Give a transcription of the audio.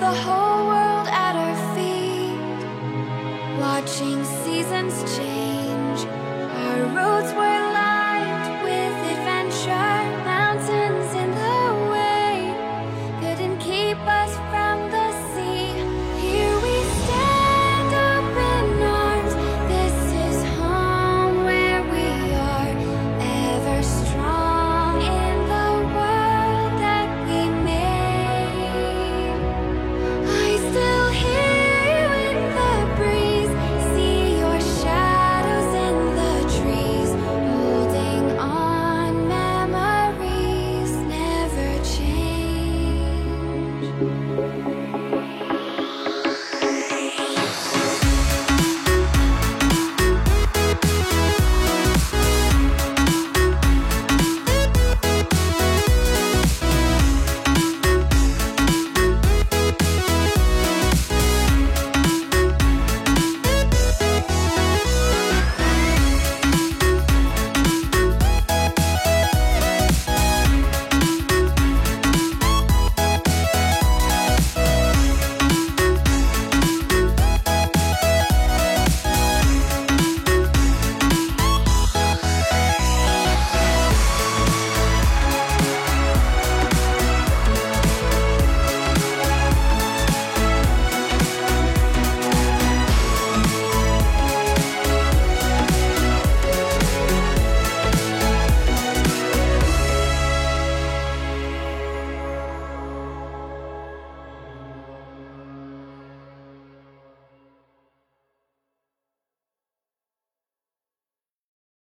the whole world at our feet, watching seasons change.